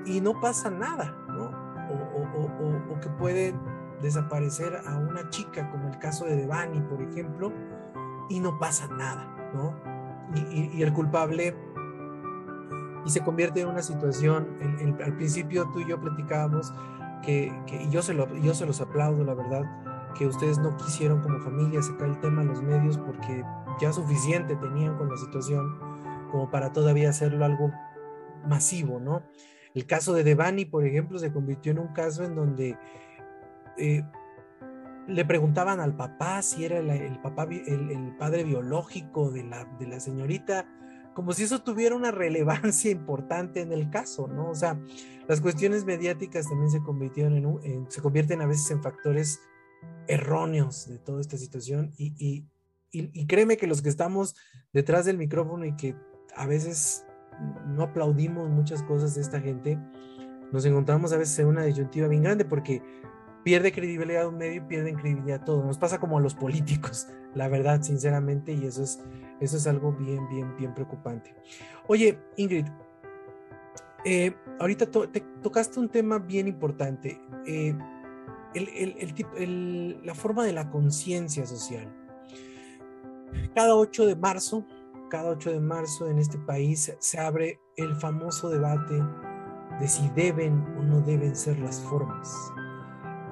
y no pasa nada, ¿no? O, que puede desaparecer a una chica, como el caso de Devani, por ejemplo, y no pasa nada, ¿no? Y, el culpable y se convierte en una situación, al principio tú y yo platicábamos que, que yo, se lo, yo se los aplaudo, la verdad, que ustedes no quisieron como familia sacar el tema a los medios porque ya suficiente tenían con la situación como para todavía hacerlo algo masivo, ¿no? El caso de Devani, por ejemplo, se convirtió en un caso en donde eh, le preguntaban al papá si era el, papá, el, padre biológico de la, de la señorita, como si eso tuviera una relevancia importante en el caso, ¿no? O sea, las cuestiones mediáticas también se convirtieron en, se convierten a veces en factores erróneos de toda esta situación y, y, créeme que los que estamos detrás del micrófono y que a veces no aplaudimos muchas cosas de esta gente, nos encontramos a veces en una disyuntiva bien grande porque pierde credibilidad un medio y pierden credibilidad todo. Nos pasa como a los políticos, la verdad, sinceramente, y eso es, eso es algo bien, bien, bien preocupante. Oye, Ingrid, eh, ahorita te tocaste un tema bien importante, eh, la forma de la conciencia social. Cada 8 de marzo, cada 8 de marzo en este país se abre el famoso debate de si deben o no deben ser las formas.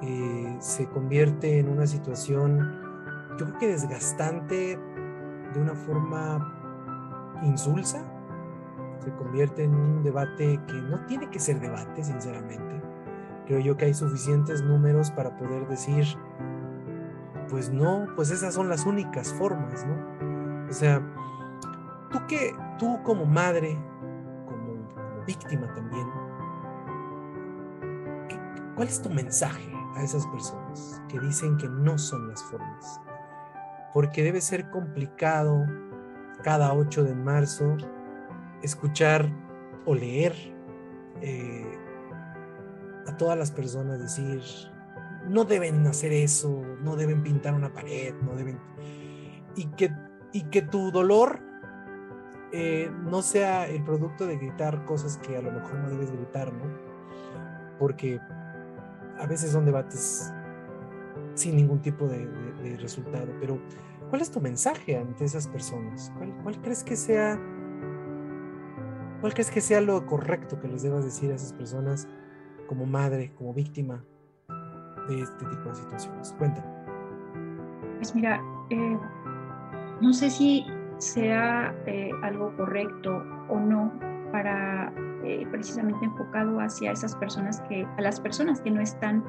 Eh, se convierte en una situación, yo creo que desgastante de una forma insulsa, se convierte en un debate que no tiene que ser debate, sinceramente. Creo yo que hay suficientes números para poder decir, pues no, pues esas son las únicas formas, ¿no? O sea, tú que, tú como madre, como, víctima también, ¿cuál es tu mensaje a esas personas que dicen que no son las formas? Porque debe ser complicado cada 8 de marzo escuchar o leer eh, a todas las personas decir, no deben hacer eso, no deben pintar una pared, no deben... Y que, y que tu dolor eh, no sea el producto de gritar cosas que a lo mejor no debes gritar, ¿no? Porque a veces son debates sin ningún tipo de, resultado, pero ¿cuál es tu mensaje ante esas personas? ¿Cuál, ¿Cuál, crees que sea cuál crees que sea lo correcto que les debas decir a esas personas como madre, como víctima de este tipo de situaciones? Cuéntame. Pues mira, eh, no sé si sea eh, algo correcto o no para eh, precisamente enfocado hacia esas personas que, a las personas que no están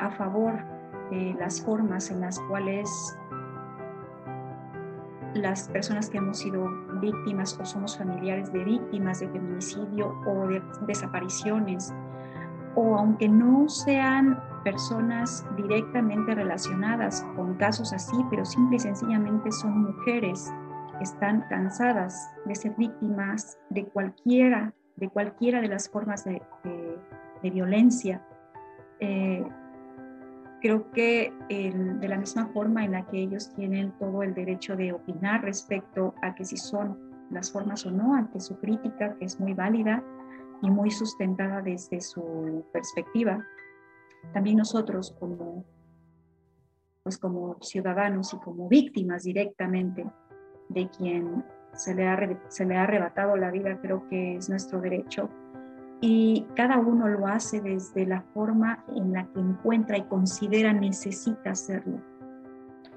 a favor de las formas en las cuales las personas que hemos sido víctimas o somos familiares de víctimas de feminicidio o de desapariciones o aunque no sean personas directamente relacionadas con casos así, pero simple y sencillamente son mujeres que están cansadas de ser víctimas de cualquiera, de cualquiera de las formas de, violencia. Eh, creo que de la misma forma en la que ellos tienen todo el derecho de opinar respecto a que si son las formas o no, ante su crítica, que es muy válida, y muy sustentada desde su perspectiva. También nosotros como, pues como ciudadanos y como víctimas directamente de quien se le, ha, se le ha arrebatado la vida, creo que es nuestro derecho. Y cada uno lo hace desde la forma en la que encuentra y considera necesita hacerlo.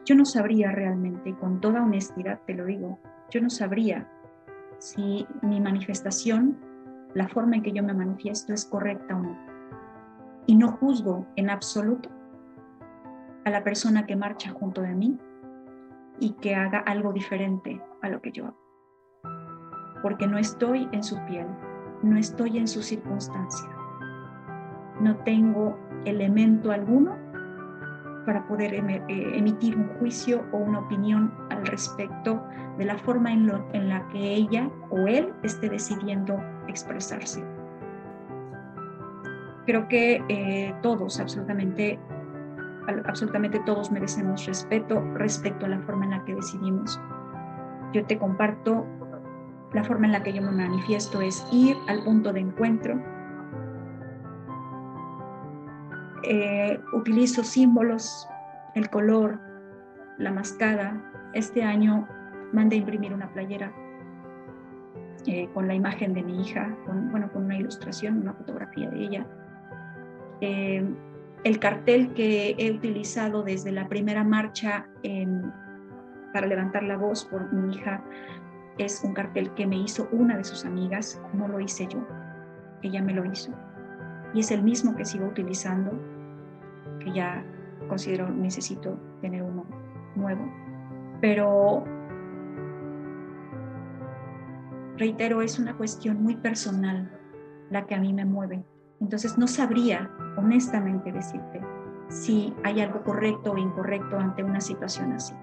Yo no sabría realmente, con toda honestidad te lo digo, yo no sabría si mi manifestación la forma en que yo me manifiesto es correcta o no. Y no juzgo en absoluto a la persona que marcha junto de mí y que haga algo diferente a lo que yo hago. Porque no estoy en su piel, no estoy en su circunstancia. No tengo elemento alguno para poder eh, emitir un juicio o una opinión al respecto de la forma en, la que ella o él esté decidiendo expresarse. Creo que eh, todos, absolutamente, absolutamente todos merecemos respeto respecto a la forma en la que decidimos. Yo te comparto la forma en la que yo me manifiesto es ir al punto de encuentro. Eh, utilizo símbolos, el color, la mascada. Este año mandé imprimir una playera eh, con la imagen de mi hija, con, bueno, con una ilustración, una fotografía de ella. Eh, el cartel que he utilizado desde la primera marcha para levantar la voz por mi hija es un cartel que me hizo una de sus amigas, no lo hice yo, ella me lo hizo. Y es el mismo que sigo utilizando, que ya considero necesito tener uno nuevo. Pero reitero, es una cuestión muy personal la que a mí me mueve. Entonces no sabría honestamente decirte si hay algo correcto o incorrecto ante una situación así.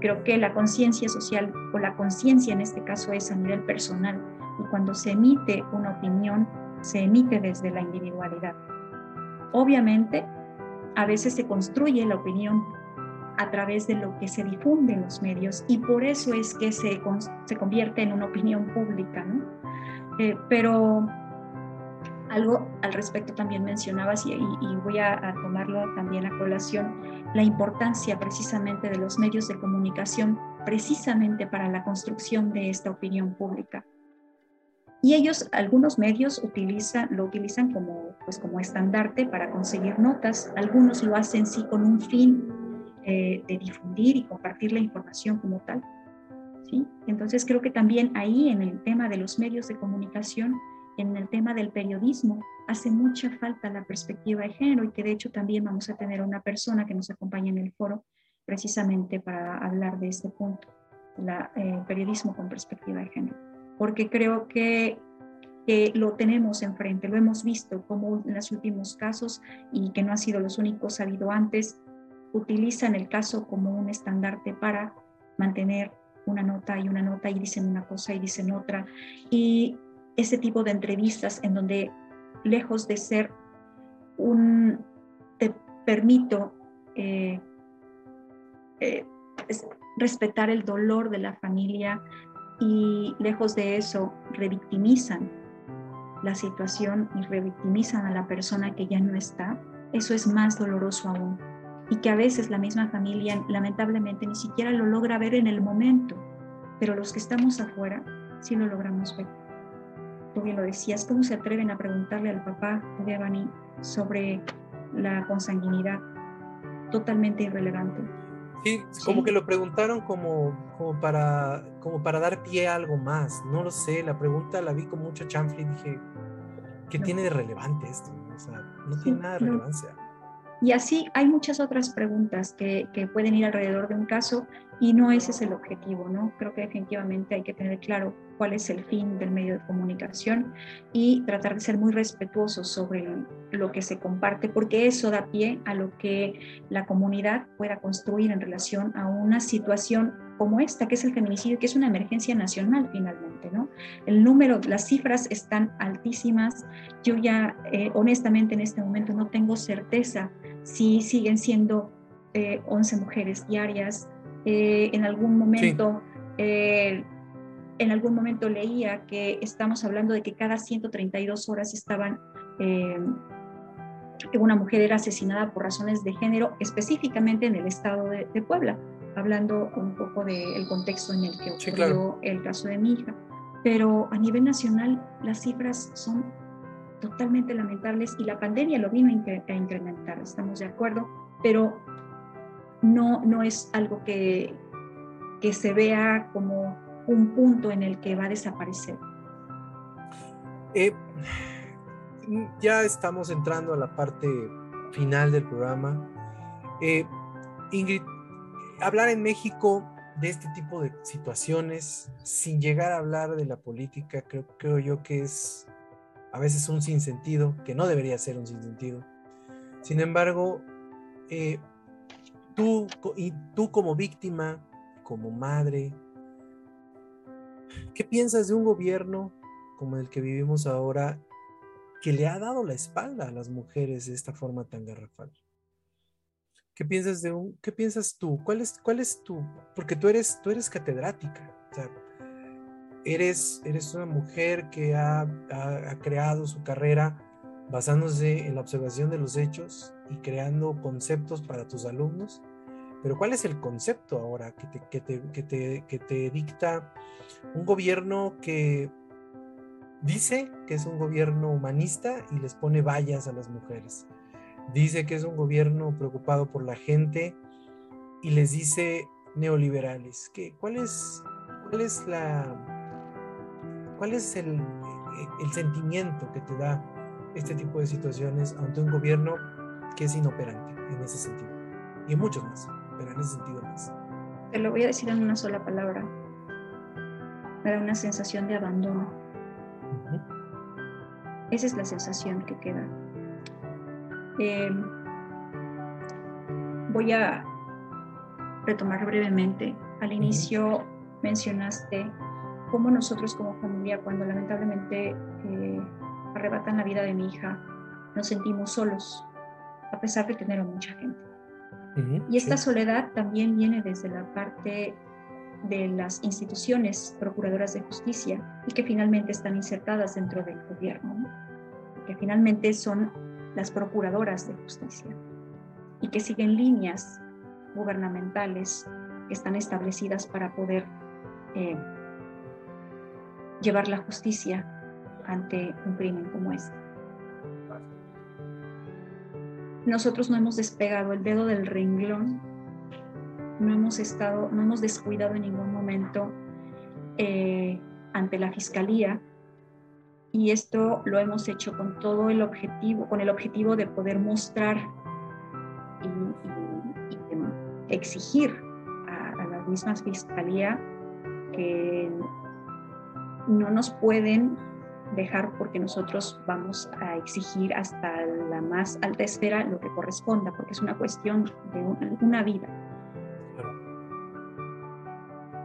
Creo que la conciencia social o la conciencia en este caso es a nivel personal y cuando se emite una opinión se emite desde la individualidad. Obviamente, a veces se construye la opinión a través de lo que se difunde en los medios y por eso es que se, se convierte en una opinión pública, ¿no? Eh, pero algo al respecto también mencionabas y, voy a, a, tomarlo también a colación, la importancia precisamente de los medios de comunicación precisamente para la construcción de esta opinión pública. Y ellos, algunos medios utilizan, lo utilizan como, pues como estandarte para conseguir notas, algunos lo hacen sí con un fin de, difundir y compartir la información como tal. ¿sí? Entonces creo que también ahí en el tema de los medios de comunicación, en el tema del periodismo, hace mucha falta la perspectiva de género y que de hecho también vamos a tener una persona que nos acompaña en el foro precisamente para hablar de este punto, el eh, periodismo con perspectiva de género, porque creo que lo tenemos enfrente, lo hemos visto como en los últimos casos y que no han sido los únicos, ha habido antes, utilizan el caso como un estandarte para mantener una nota y una nota y dicen una cosa y dicen otra. Y ese tipo de entrevistas en donde lejos de ser un, te permito eh, eh, respetar el dolor de la familia y lejos de eso revictimizan la situación y revictimizan a la persona que ya no está, eso es más doloroso aún. Y que a veces la misma familia lamentablemente ni siquiera lo logra ver en el momento, pero los que estamos afuera sí lo logramos ver. Tú bien lo decías, ¿cómo se atreven a preguntarle al papá de Evany sobre la consanguinidad? Totalmente irrelevante. Sí, como que lo preguntaron como, como, para, como para dar pie a algo más. No lo sé, la pregunta la vi con mucha chanfle y dije, ¿qué tiene de relevante esto? O sea, no tiene nada de relevancia. Y así hay muchas otras preguntas que, que, pueden ir alrededor de un caso y no ese es el objetivo, ¿no? Creo que definitivamente hay que tener claro cuál es el fin del medio de comunicación y tratar de ser muy respetuosos sobre lo que se comparte, porque eso da pie a lo que la comunidad pueda construir en relación a una situación como esta, que es el feminicidio, que es una emergencia nacional finalmente, ¿no? El número, las cifras están altísimas. Yo ya, eh, honestamente, en este momento no tengo certeza si siguen siendo 11 eh, mujeres diarias. Eh, en algún momento, en algún momento leía que estamos hablando de que cada 132 horas estaban una mujer era asesinada por razones de género, específicamente en el estado de Puebla hablando un poco del contexto en el que ocurrió el caso de mi hija. Pero a nivel nacional las cifras son totalmente lamentables y la pandemia lo vino a incrementar, estamos de acuerdo, pero no, no es algo que, que se vea como un punto en el que va a desaparecer. Eh, ya estamos entrando a la parte final del programa. Eh, Ingrid, hablar en México de este tipo de situaciones sin llegar a hablar de la política, creo, yo que es a veces un sinsentido, que no debería ser un sinsentido. Sin embargo, eh, tú, y tú como víctima, como madre, ¿qué piensas de un gobierno como el que vivimos ahora que le ha dado la espalda a las mujeres de esta forma tan garrafal? ¿Qué piensas de un, qué piensas tú? ¿Cuál es, cuál tu, porque tú eres, tú eres catedrática, eres, eres una mujer que ha, ha, creado su carrera basándose en la observación de los hechos y creando conceptos para tus alumnos. Pero ¿cuál es el concepto ahora que te, dicta un gobierno que dice que es un gobierno humanista y les pone vallas a las mujeres? Dice que es un gobierno preocupado por la gente y les dice neoliberales. ¿Qué, cuál, es, ¿Cuál es la cuál es el, el sentimiento que te da este tipo de situaciones ante un gobierno que es inoperante en ese sentido? Y muchos más, pero en ese sentido más. Te lo voy a decir en una sola palabra. Me da una sensación de abandono. Esa es la sensación que queda Em, voy a retomar brevemente. Al inicio mencionaste cómo nosotros como familia, cuando lamentablemente eh, arrebatan la vida de mi hija, nos sentimos solos, a pesar de tener a mucha gente. Y esta soledad también viene desde la parte de las instituciones procuradoras de justicia y que finalmente están insertadas dentro del gobierno, que finalmente son las procuradoras de justicia y que siguen líneas gubernamentales que están establecidas para poder eh, llevar la justicia ante un crimen como este. Nosotros no hemos despegado el dedo del renglón no hemos estado, no hemos descuidado en ningún momento eh, ante la fiscalía y esto lo hemos hecho con todo el objetivo, con el objetivo de poder mostrar y, exigir a, a la misma fiscalía que no nos pueden dejar porque nosotros vamos a exigir hasta la más alta esfera lo que corresponda, porque es una cuestión de una vida.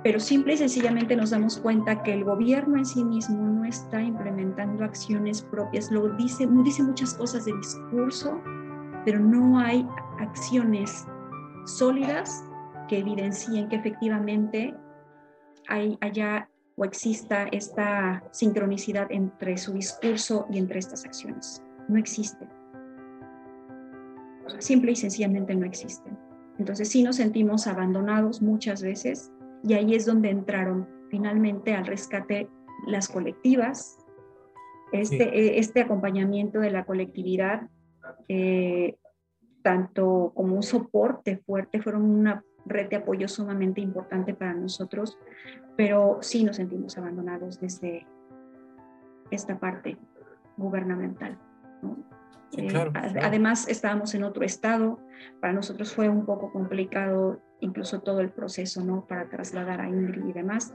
Pero simple y sencillamente nos damos cuenta que el gobierno en sí mismo no está implementando acciones propias, lo dice, dice muchas cosas de discurso, pero no hay acciones sólidas que evidencien que efectivamente hay, haya o exista esta sincronicidad entre su discurso y entre estas acciones. No existe. Simple y sencillamente no existen. Entonces sí nos sentimos abandonados muchas veces y ahí es donde entraron finalmente al rescate las colectivas, este, eh, este acompañamiento de la colectividad, eh, tanto como un soporte fuerte, fueron una red de apoyo sumamente importante para nosotros, pero sí nos sentimos abandonados desde esta parte gubernamental. Eh, además, estábamos en otro estado, para nosotros fue un poco complicado incluso todo el proceso, ¿no? Para trasladar a Ingrid y demás,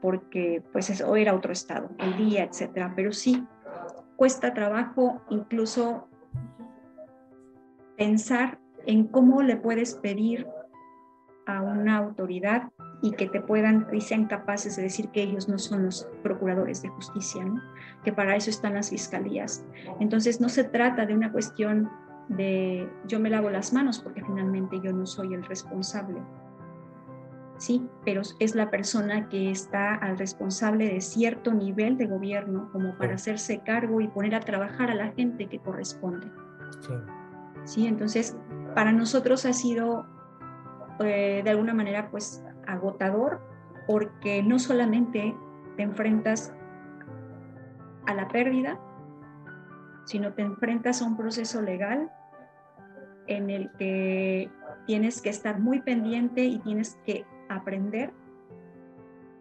porque pues eso era otro estado, el día, etcétera, pero sí cuesta trabajo incluso pensar en cómo le puedes pedir a una autoridad y que te puedan y sean capaces de decir que ellos no son los procuradores de justicia, que para eso están las fiscalías. Entonces no se trata de una cuestión de yo me lavo las manos porque finalmente yo no soy el responsable. Sí, pero es la persona que está al responsable de cierto nivel de gobierno como para hacerse cargo y poner a trabajar a la gente que corresponde. Sí, entonces para nosotros ha sido eh, de alguna manera pues agotador porque no solamente te enfrentas a la pérdida, sino te enfrentas a un proceso legal en el que tienes que estar muy pendiente y tienes que aprender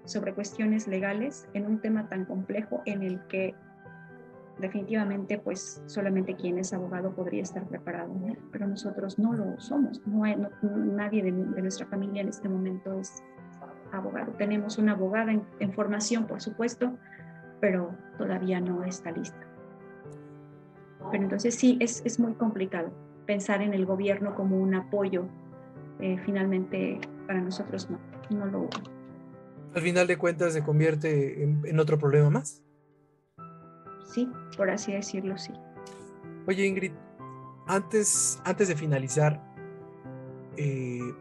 sobre cuestiones legales en un tema tan complejo en el que definitivamente pues solamente quien es abogado podría estar preparado, pero nosotros no lo somos, no, nadie de, nuestra familia en este momento es abogado. Tenemos una abogada en, formación, por supuesto, pero todavía no está lista. Pero entonces sí, es, es muy complicado pensar en el gobierno como un apoyo. Eh, finalmente, para nosotros no, no lo... Al final de cuentas se convierte en otro problema más sí, por así decirlo, sí. Oye, Ingrid, antes, antes de finalizar, eh,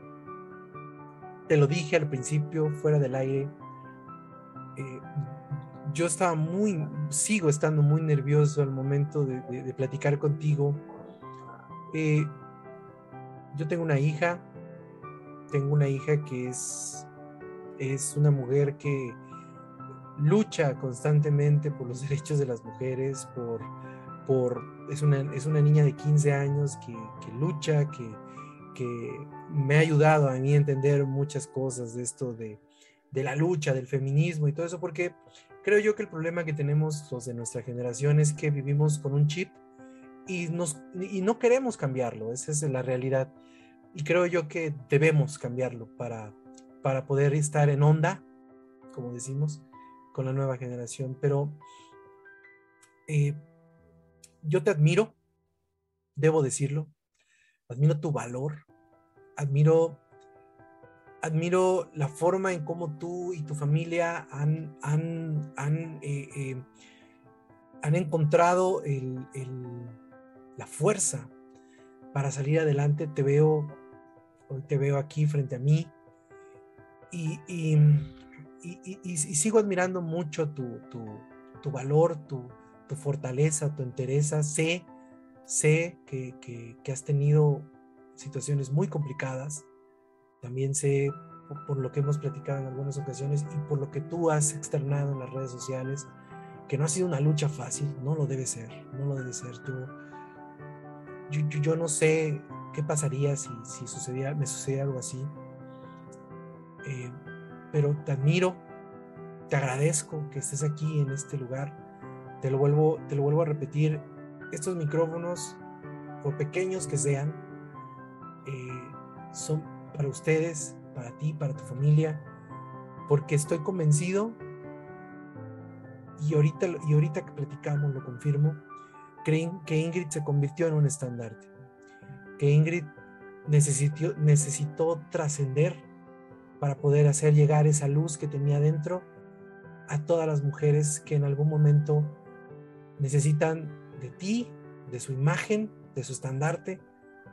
te lo dije al principio, fuera del aire, eh, yo estaba muy, sigo estando muy nervioso al momento de, platicar contigo. Eh, yo tengo una hija, tengo una hija que es, es una mujer que lucha constantemente por los derechos de las mujeres, por, por es, una, es una niña de 15 años que, lucha, que, que, me ha ayudado a mí a entender muchas cosas de esto de, de, la lucha, del feminismo y todo eso, porque creo yo que el problema que tenemos los de nuestra generación es que vivimos con un chip y, nos, y no queremos cambiarlo, esa es la realidad. Y creo yo que debemos cambiarlo para, para poder estar en onda, como decimos, con la nueva generación, pero eh, yo te admiro, debo decirlo, admiro tu valor, admiro, admiro la forma en cómo tú y tu familia han, han, han, eh, eh, han encontrado la fuerza para salir adelante. Te veo, te veo aquí frente a mí y, sigo admirando mucho tu, valor, tu, fortaleza, tu entereza. Sé, sé que, has tenido situaciones muy complicadas. También sé, por, lo que hemos platicado en algunas ocasiones y por lo que tú has externado en las redes sociales, que no ha sido una lucha fácil, no lo debe ser, no lo debe ser. Tú, yo, yo, no sé qué pasaría si, si sucediera, me sucediera algo así eh, pero te admiro, te agradezco que estés aquí en este lugar. Te lo vuelvo, te lo vuelvo a repetir, estos micrófonos, por pequeños que sean, eh, son para ustedes, para ti, para tu familia, porque estoy convencido, y ahorita, y ahorita que platicamos lo confirmo, que Ingrid se convirtió en un estandarte, que Ingrid necesitó, necesitó trascender para poder hacer llegar esa luz que tenía dentro a todas las mujeres que en algún momento necesitan de ti, de su imagen, de su estandarte,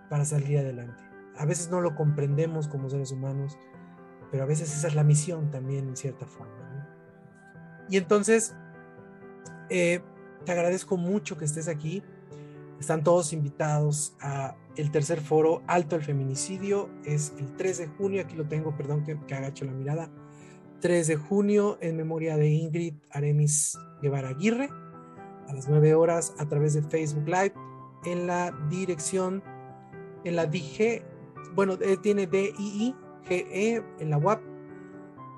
para salir adelante. A veces no lo comprendemos como seres humanos, pero a veces esa es la misión también en cierta forma. Y entonces, eh, te agradezco mucho que estés aquí. Están todos invitados a el tercer foro Alto el Feminicidio. Es el 3 de junio, aquí lo tengo, perdón que, que agacho la mirada. 3 de junio en memoria de Ingrid Aremis Guevara Aguirre a las 9 horas a través de Facebook Live en la dirección, en la DG, bueno, eh, tiene DII, GE en la web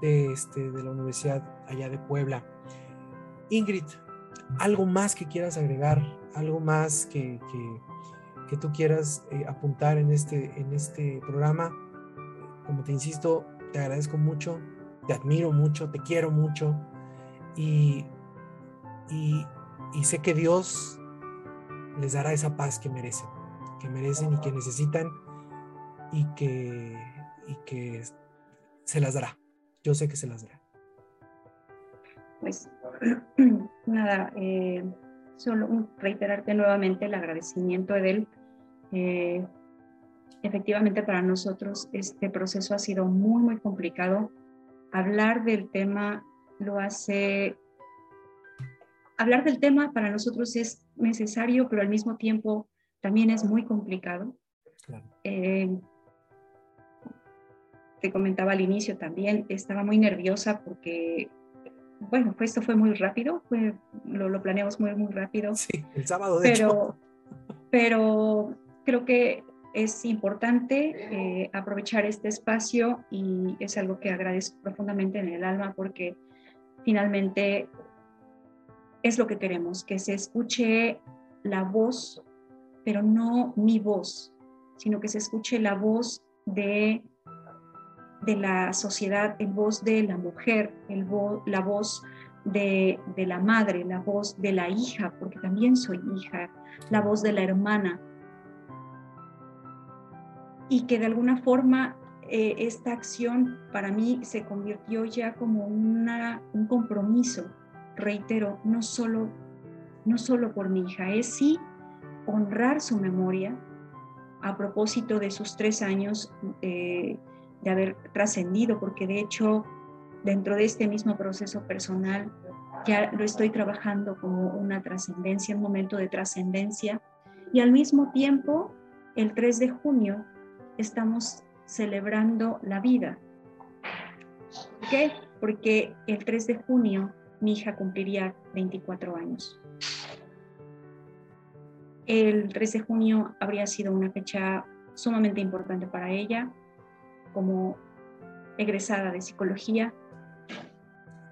de, este, de la Universidad allá de Puebla. Ingrid, ¿algo más que quieras agregar? ¿Algo más que, que, tú quieras eh, apuntar en este, en este programa? Como te insisto, te agradezco mucho, te admiro mucho, te quiero mucho y, y, y sé que Dios les dará esa paz que merecen, que merecen y que necesitan y que, y que se las dará. Yo sé que se las dará. Pues nada, eh, solo reiterarte nuevamente el agradecimiento, Edel. Eh, efectivamente, para nosotros este proceso ha sido muy, muy complicado. Hablar del tema lo hace hablar del tema para nosotros es necesario, pero al mismo tiempo también es muy complicado. Eh, te comentaba al inicio también, estaba muy nerviosa porque, bueno, pues esto fue muy rápido, fue, lo, lo, planeamos muy, muy rápido. Sí, el sábado de pero, hecho. Pero creo que es importante eh, aprovechar este espacio y es algo que agradezco profundamente en el alma porque finalmente es lo que queremos, que se escuche la voz, pero no mi voz, sino que se escuche la voz de, de la sociedad, el voz de la mujer, el la voz de, de, la madre, la voz de la hija, porque también soy hija, la voz de la hermana. Y que de alguna forma eh, esta acción para mí se convirtió ya como una, un compromiso reitero, no solo, no solo por mi hija, es sí honrar su memoria a propósito de sus tres años eh, de haber trascendido, porque de hecho dentro de este mismo proceso personal ya lo estoy trabajando como una trascendencia, un momento de trascendencia, y al mismo tiempo, el 3 de junio, estamos celebrando la vida. ¿Por qué? Porque el 3 de junio mi hija cumpliría 24 años. El 3 de junio habría sido una fecha sumamente importante para ella como egresada de psicología.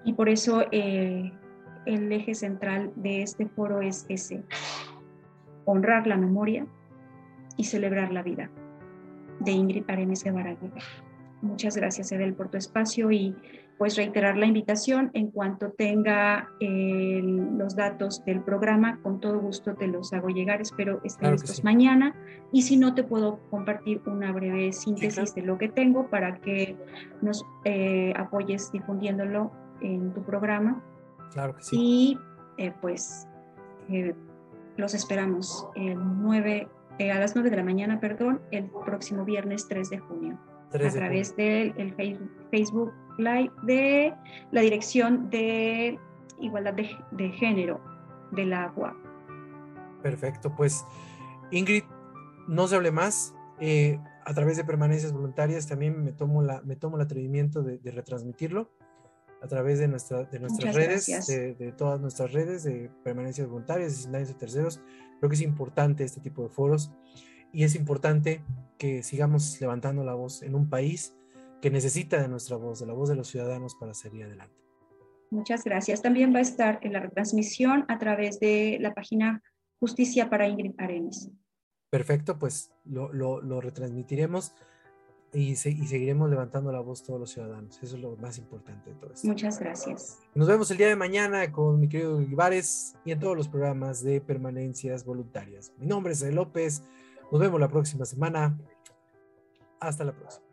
Y por eso eh, el eje central de este foro es ese, honrar la memoria y celebrar la vida de Ingrid Arenes Guevara Muchas gracias, Edel, por tu espacio y pues reiterar la invitación en cuanto tenga los datos del programa, con todo gusto te los hago llegar, espero estén listos mañana. Y si no te puedo compartir una breve síntesis de lo que tengo para que nos eh, apoyes difundiéndolo en tu programa. Claro que sí. Y eh, pues eh, los esperamos el 9, a las 9 de la mañana, perdón, el próximo viernes 3 de junio. A través del Facebook Live de la Dirección de Igualdad de, Género de la UAP. Perfecto, pues Ingrid, no se hable más. Eh, a través de permanencias voluntarias también me tomo, la, me tomo el atrevimiento de, retransmitirlo a través de, nuestra, de nuestras redes, de, todas nuestras redes de permanencias voluntarias, de terceros. Creo que es importante este tipo de foros y es importante que sigamos levantando la voz en un país que necesita de nuestra voz, de la voz de los ciudadanos para seguir adelante. Muchas gracias. También va a estar en la retransmisión a través de la página Justicia para Ingrid Arenas. Perfecto, pues lo, lo, retransmitiremos y, y, seguiremos levantando la voz todos los ciudadanos. Eso es lo más importante de todo esto. Muchas gracias. Nos vemos el día de mañana con mi querido Olivares y en todos los programas de permanencias voluntarias. Mi nombre es López. Nos vemos la próxima semana. Hasta la próxima.